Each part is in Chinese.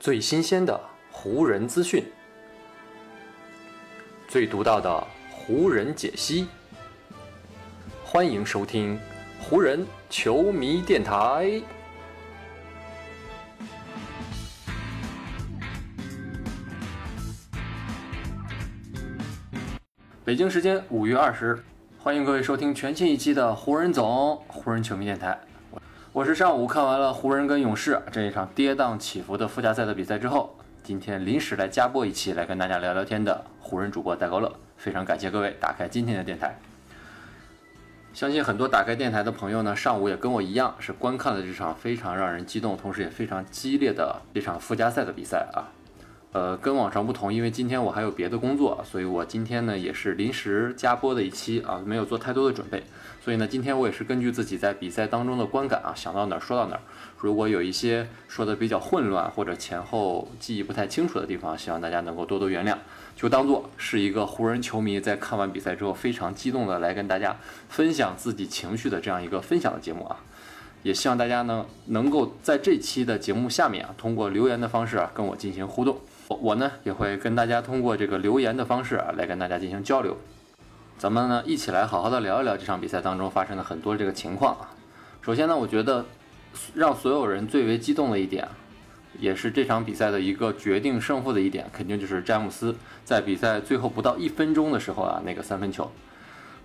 最新鲜的湖人资讯，最独到的湖人解析，欢迎收听湖人球迷电台。北京时间五月二十，欢迎各位收听全新一期的湖人总湖人球迷电台。我是上午看完了湖人跟勇士这一场跌宕起伏的附加赛的比赛之后，今天临时来加播一期来跟大家聊聊天的湖人主播戴高乐，非常感谢各位打开今天的电台。相信很多打开电台的朋友呢，上午也跟我一样是观看了这场非常让人激动，同时也非常激烈的这场附加赛的比赛啊。呃，跟往常不同，因为今天我还有别的工作，所以我今天呢也是临时加播的一期啊，没有做太多的准备。所以呢，今天我也是根据自己在比赛当中的观感啊，想到哪儿说到哪儿。如果有一些说的比较混乱或者前后记忆不太清楚的地方，希望大家能够多多原谅，就当做是一个湖人球迷在看完比赛之后非常激动的来跟大家分享自己情绪的这样一个分享的节目啊。也希望大家呢能够在这期的节目下面啊，通过留言的方式啊跟我进行互动。我呢也会跟大家通过这个留言的方式啊，来跟大家进行交流。咱们呢一起来好好的聊一聊这场比赛当中发生的很多这个情况啊。首先呢，我觉得让所有人最为激动的一点，也是这场比赛的一个决定胜负的一点，肯定就是詹姆斯在比赛最后不到一分钟的时候啊，那个三分球。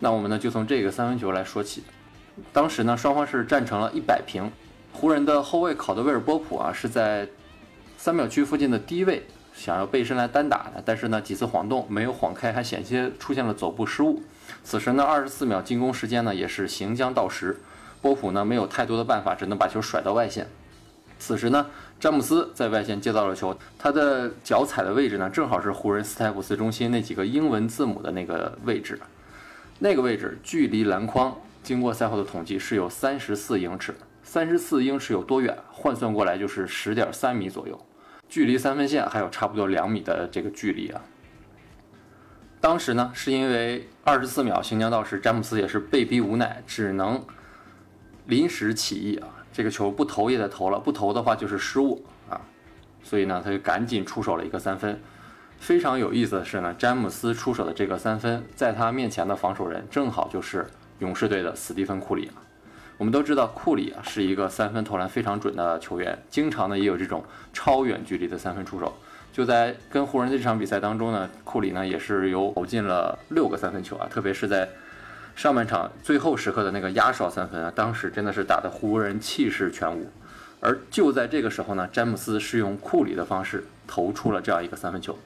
那我们呢就从这个三分球来说起。当时呢双方是战成了一百平，湖人的后卫考德威尔波普啊是在三秒区附近的低位。想要背身来单打的，但是呢几次晃动没有晃开，还险些出现了走步失误。此时呢二十四秒进攻时间呢也是行将到时，波普呢没有太多的办法，只能把球甩到外线。此时呢詹姆斯在外线接到了球，他的脚踩的位置呢正好是湖人斯泰普斯中心那几个英文字母的那个位置，那个位置距离篮筐经过赛后的统计是有三十四英尺，三十四英尺有多远？换算过来就是十点三米左右。距离三分线还有差不多两米的这个距离啊！当时呢，是因为二十四秒行将到时，詹姆斯也是被逼无奈，只能临时起意啊，这个球不投也得投了，不投的话就是失误啊，所以呢，他就赶紧出手了一个三分。非常有意思的是呢，詹姆斯出手的这个三分，在他面前的防守人正好就是勇士队的斯蒂芬库里啊。我们都知道库里啊是一个三分投篮非常准的球员，经常呢也有这种超远距离的三分出手。就在跟湖人的这场比赛当中呢，库里呢也是有投进了六个三分球啊，特别是在上半场最后时刻的那个压哨三分啊，当时真的是打得湖人气势全无。而就在这个时候呢，詹姆斯是用库里的方式投出了这样一个三分球。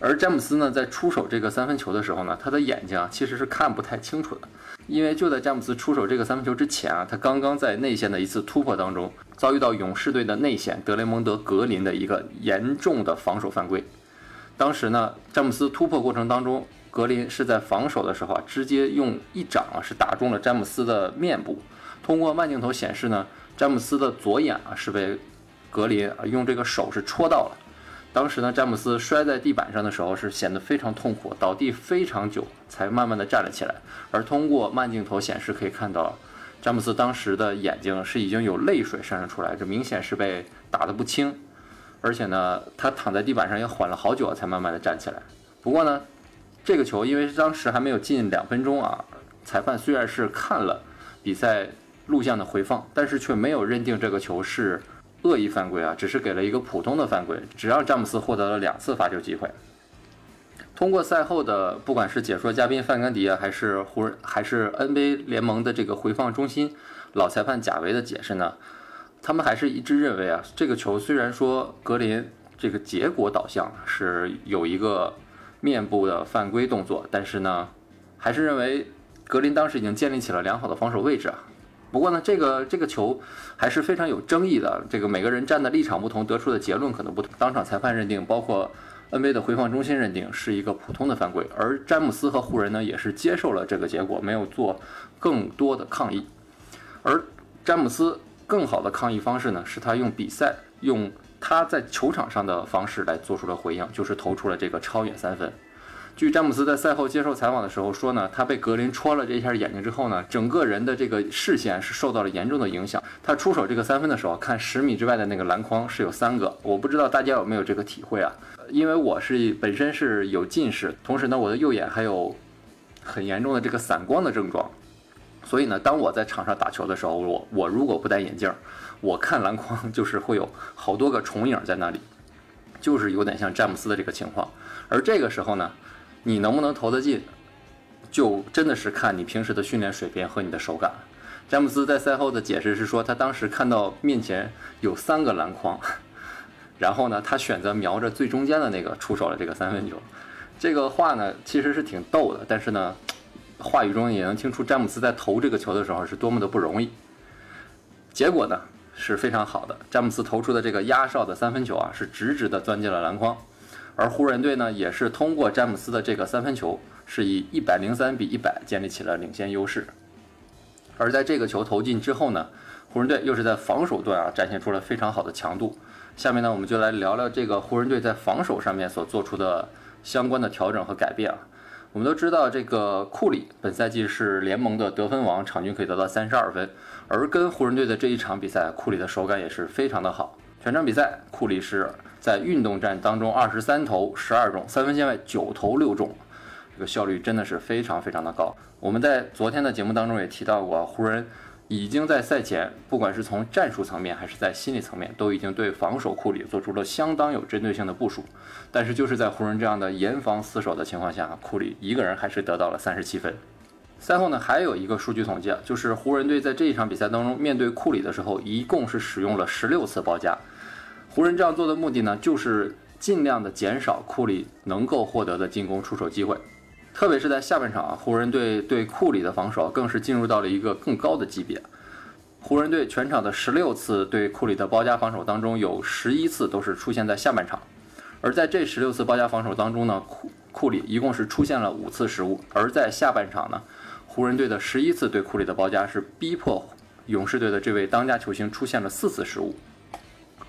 而詹姆斯呢在出手这个三分球的时候呢，他的眼睛啊其实是看不太清楚的。因为就在詹姆斯出手这个三分球之前啊，他刚刚在内线的一次突破当中，遭遇到勇士队的内线德雷蒙德·格林的一个严重的防守犯规。当时呢，詹姆斯突破过程当中，格林是在防守的时候啊，直接用一掌啊是打中了詹姆斯的面部。通过慢镜头显示呢，詹姆斯的左眼啊是被格林啊用这个手是戳到了。当时呢，詹姆斯摔在地板上的时候是显得非常痛苦，倒地非常久才慢慢的站了起来。而通过慢镜头显示可以看到，詹姆斯当时的眼睛是已经有泪水渗了出来，这明显是被打得不轻。而且呢，他躺在地板上也缓了好久才慢慢的站起来。不过呢，这个球因为当时还没有进两分钟啊，裁判虽然是看了比赛录像的回放，但是却没有认定这个球是。恶意犯规啊，只是给了一个普通的犯规，只让詹姆斯获得了两次罚球机会。通过赛后的不管是解说嘉宾范甘迪啊，还是湖人，还是 NBA 联盟的这个回放中心老裁判贾维的解释呢，他们还是一致认为啊，这个球虽然说格林这个结果导向是有一个面部的犯规动作，但是呢，还是认为格林当时已经建立起了良好的防守位置啊。不过呢，这个这个球还是非常有争议的。这个每个人站的立场不同，得出的结论可能不同。当场裁判认定，包括 NBA 的回放中心认定是一个普通的犯规，而詹姆斯和湖人呢也是接受了这个结果，没有做更多的抗议。而詹姆斯更好的抗议方式呢，是他用比赛用他在球场上的方式来做出了回应，就是投出了这个超远三分。据詹姆斯在赛后接受采访的时候说呢，他被格林戳了这一下眼睛之后呢，整个人的这个视线是受到了严重的影响。他出手这个三分的时候，看十米之外的那个篮筐是有三个，我不知道大家有没有这个体会啊？因为我是本身是有近视，同时呢，我的右眼还有很严重的这个散光的症状，所以呢，当我在场上打球的时候，我我如果不戴眼镜，我看篮筐 就是会有好多个重影在那里，就是有点像詹姆斯的这个情况。而这个时候呢，你能不能投得进，就真的是看你平时的训练水平和你的手感。詹姆斯在赛后的解释是说，他当时看到面前有三个篮筐，然后呢，他选择瞄着最中间的那个出手了这个三分球。这个话呢，其实是挺逗的，但是呢，话语中也能听出詹姆斯在投这个球的时候是多么的不容易。结果呢是非常好的，詹姆斯投出的这个压哨的三分球啊，是直直的钻进了篮筐。而湖人队呢，也是通过詹姆斯的这个三分球，是以一百零三比一百建立起了领先优势。而在这个球投进之后呢，湖人队又是在防守端啊展现出了非常好的强度。下面呢，我们就来聊聊这个湖人队在防守上面所做出的相关的调整和改变啊。我们都知道，这个库里本赛季是联盟的得分王，场均可以得到三十二分。而跟湖人队的这一场比赛，库里的手感也是非常的好。全场比赛，库里是。在运动战当中，二十三投十二中，三分线外九投六中，这个效率真的是非常非常的高。我们在昨天的节目当中也提到过，湖人已经在赛前，不管是从战术层面还是在心理层面，都已经对防守库里做出了相当有针对性的部署。但是就是在湖人这样的严防死守的情况下，库里一个人还是得到了三十七分。赛后呢，还有一个数据统计，就是湖人队在这一场比赛当中面对库里的时候，一共是使用了十六次包夹。湖人这样做的目的呢，就是尽量的减少库里能够获得的进攻出手机会，特别是在下半场啊，湖人队对库里的防守更是进入到了一个更高的级别。湖人队全场的十六次对库里的包夹防守当中，有十一次都是出现在下半场，而在这十六次包夹防守当中呢，库库里一共是出现了五次失误，而在下半场呢，湖人队的十一次对库里的包夹是逼迫勇士队的这位当家球星出现了四次失误。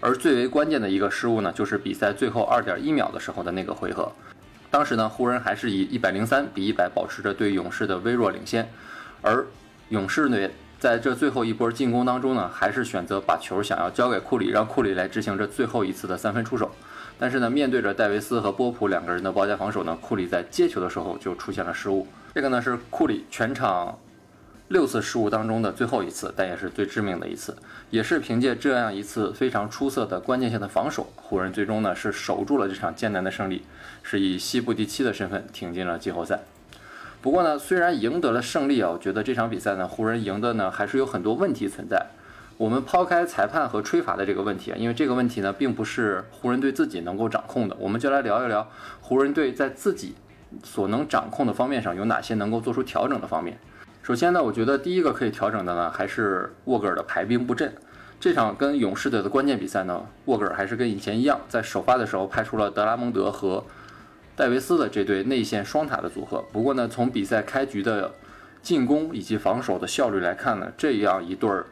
而最为关键的一个失误呢，就是比赛最后二点一秒的时候的那个回合。当时呢，湖人还是以一百零三比一百保持着对勇士的微弱领先。而勇士队在这最后一波进攻当中呢，还是选择把球想要交给库里，让库里来执行这最后一次的三分出手。但是呢，面对着戴维斯和波普两个人的包夹防守呢，库里在接球的时候就出现了失误。这个呢是库里全场。六次失误当中的最后一次，但也是最致命的一次，也是凭借这样一次非常出色的关键性的防守，湖人最终呢是守住了这场艰难的胜利，是以西部第七的身份挺进了季后赛。不过呢，虽然赢得了胜利啊，我觉得这场比赛呢，湖人赢的呢还是有很多问题存在。我们抛开裁判和吹罚的这个问题啊，因为这个问题呢并不是湖人队自己能够掌控的，我们就来聊一聊湖人队在自己所能掌控的方面上有哪些能够做出调整的方面。首先呢，我觉得第一个可以调整的呢，还是沃格尔的排兵布阵。这场跟勇士队的关键比赛呢，沃格尔还是跟以前一样，在首发的时候派出了德拉蒙德和戴维斯的这对内线双塔的组合。不过呢，从比赛开局的进攻以及防守的效率来看呢，这样一对儿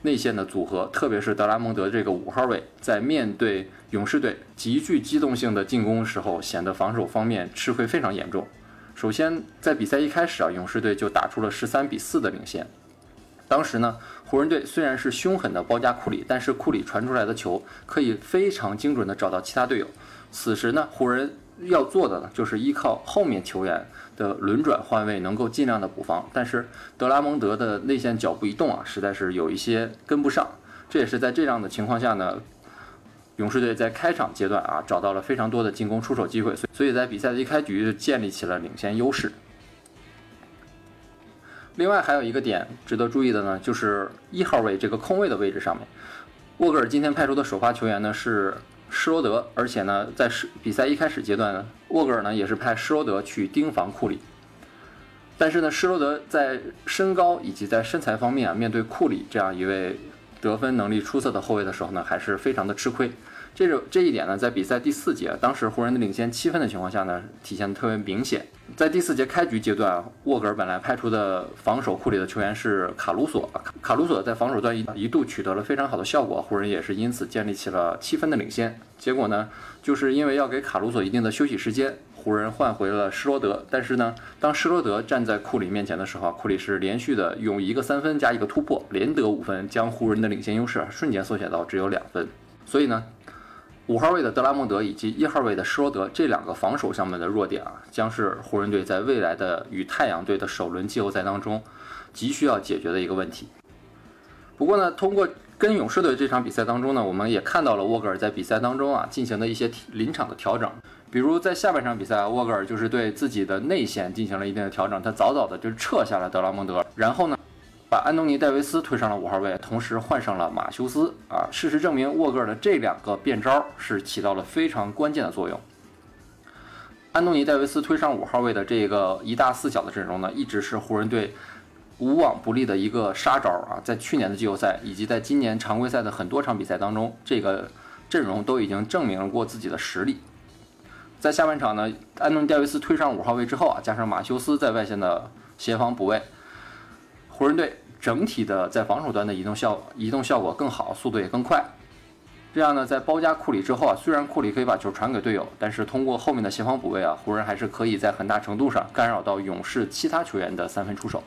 内线的组合，特别是德拉蒙德这个五号位，在面对勇士队极具机动性的进攻时候，显得防守方面吃亏非常严重。首先，在比赛一开始啊，勇士队就打出了十三比四的领先。当时呢，湖人队虽然是凶狠的包夹库里，但是库里传出来的球可以非常精准的找到其他队友。此时呢，湖人要做的呢，就是依靠后面球员的轮转换位，能够尽量的补防。但是德拉蒙德的内线脚步移动啊，实在是有一些跟不上。这也是在这样的情况下呢。勇士队在开场阶段啊，找到了非常多的进攻出手机会，所以在比赛的一开局就建立起了领先优势。另外还有一个点值得注意的呢，就是一号位这个空位的位置上面，沃格尔今天派出的首发球员呢是施罗德，而且呢在比赛一开始阶段，沃格尔呢也是派施罗德去盯防库里。但是呢，施罗德在身高以及在身材方面啊，面对库里这样一位。得分能力出色的后卫的时候呢，还是非常的吃亏。这种这一点呢，在比赛第四节，当时湖人的领先七分的情况下呢，体现的特别明显。在第四节开局阶段，沃格尔本来派出的防守库里的球员是卡鲁索，卡鲁索在防守端一一度取得了非常好的效果，湖人也是因此建立起了七分的领先。结果呢，就是因为要给卡鲁索一定的休息时间，湖人换回了施罗德，但是呢，当施罗德站在库里面前的时候，库里是连续的用一个三分加一个突破，连得五分，将湖人的领先优势瞬间缩小到只有两分。所以呢，五号位的德拉蒙德以及一号位的施罗德这两个防守上面的弱点啊，将是湖人队在未来的与太阳队的首轮季后赛当中急需要解决的一个问题。不过呢，通过跟勇士队这场比赛当中呢，我们也看到了沃格尔在比赛当中啊进行的一些临场的调整，比如在下半场比赛，沃格尔就是对自己的内线进行了一定的调整，他早早的就撤下了德拉蒙德，然后呢，把安东尼戴维斯推上了五号位，同时换上了马修斯啊。事实证明，沃格尔的这两个变招是起到了非常关键的作用。安东尼戴维斯推上五号位的这个一大四小的阵容呢，一直是湖人队。无往不利的一个杀招啊！在去年的季后赛以及在今年常规赛的很多场比赛当中，这个阵容都已经证明过自己的实力。在下半场呢，安东尼戴维斯推上五号位之后啊，加上马修斯在外线的协防补位，湖人队整体的在防守端的移动效移动效果更好，速度也更快。这样呢，在包夹库里之后啊，虽然库里可以把球传给队友，但是通过后面的协防补位啊，湖人还是可以在很大程度上干扰到勇士其他球员的三分出手。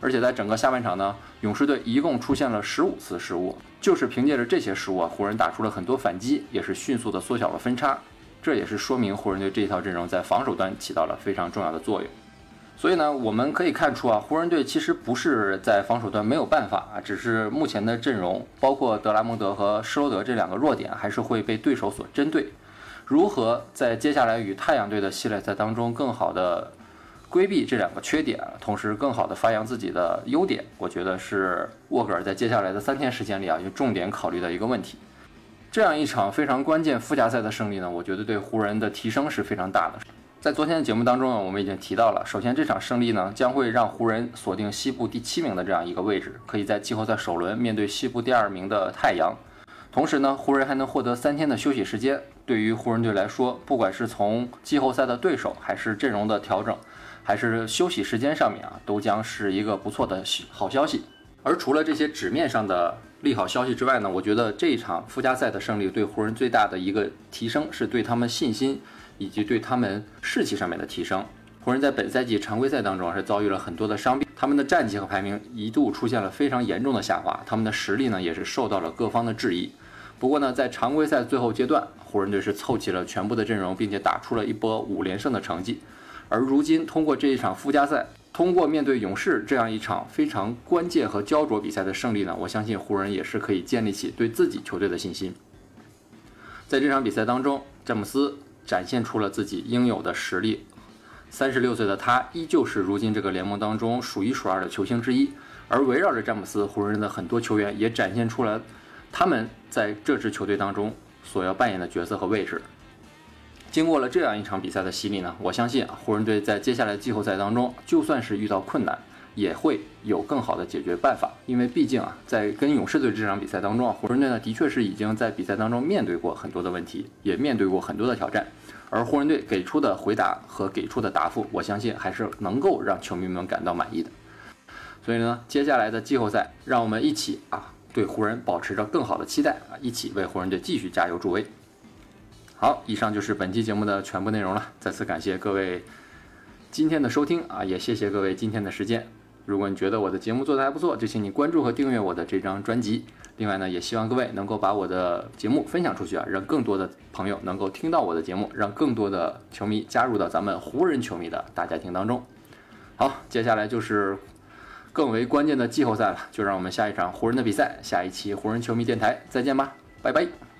而且在整个下半场呢，勇士队一共出现了十五次失误，就是凭借着这些失误啊，湖人打出了很多反击，也是迅速的缩小了分差。这也是说明湖人队这一套阵容在防守端起到了非常重要的作用。所以呢，我们可以看出啊，湖人队其实不是在防守端没有办法啊，只是目前的阵容，包括德拉蒙德和施罗德这两个弱点，还是会被对手所针对。如何在接下来与太阳队的系列赛当中更好的？规避这两个缺点，同时更好的发扬自己的优点，我觉得是沃格尔在接下来的三天时间里啊，要重点考虑的一个问题。这样一场非常关键附加赛的胜利呢，我觉得对湖人的提升是非常大的。在昨天的节目当中呢，我们已经提到了，首先这场胜利呢，将会让湖人锁定西部第七名的这样一个位置，可以在季后赛首轮面对西部第二名的太阳。同时呢，湖人还能获得三天的休息时间，对于湖人队来说，不管是从季后赛的对手还是阵容的调整。还是休息时间上面啊，都将是一个不错的好消息。而除了这些纸面上的利好消息之外呢，我觉得这一场附加赛的胜利对湖人最大的一个提升，是对他们信心以及对他们士气上面的提升。湖人在本赛季常规赛当中是遭遇了很多的伤病，他们的战绩和排名一度出现了非常严重的下滑，他们的实力呢也是受到了各方的质疑。不过呢，在常规赛最后阶段，湖人队是凑齐了全部的阵容，并且打出了一波五连胜的成绩。而如今，通过这一场附加赛，通过面对勇士这样一场非常关键和焦灼比赛的胜利呢，我相信湖人也是可以建立起对自己球队的信心。在这场比赛当中，詹姆斯展现出了自己应有的实力。三十六岁的他依旧是如今这个联盟当中数一数二的球星之一。而围绕着詹姆斯，湖人的很多球员也展现出了他们在这支球队当中所要扮演的角色和位置。经过了这样一场比赛的洗礼呢，我相信湖人队在接下来季后赛当中，就算是遇到困难，也会有更好的解决办法。因为毕竟啊，在跟勇士队这场比赛当中啊，湖人队呢的确是已经在比赛当中面对过很多的问题，也面对过很多的挑战。而湖人队给出的回答和给出的答复，我相信还是能够让球迷们感到满意的。所以呢，接下来的季后赛，让我们一起啊，对湖人保持着更好的期待啊，一起为湖人队继续加油助威。好，以上就是本期节目的全部内容了。再次感谢各位今天的收听啊，也谢谢各位今天的时间。如果你觉得我的节目做得还不错，就请你关注和订阅我的这张专辑。另外呢，也希望各位能够把我的节目分享出去啊，让更多的朋友能够听到我的节目，让更多的球迷加入到咱们湖人球迷的大家庭当中。好，接下来就是更为关键的季后赛了，就让我们下一场湖人的比赛，下一期湖人球迷电台再见吧，拜拜。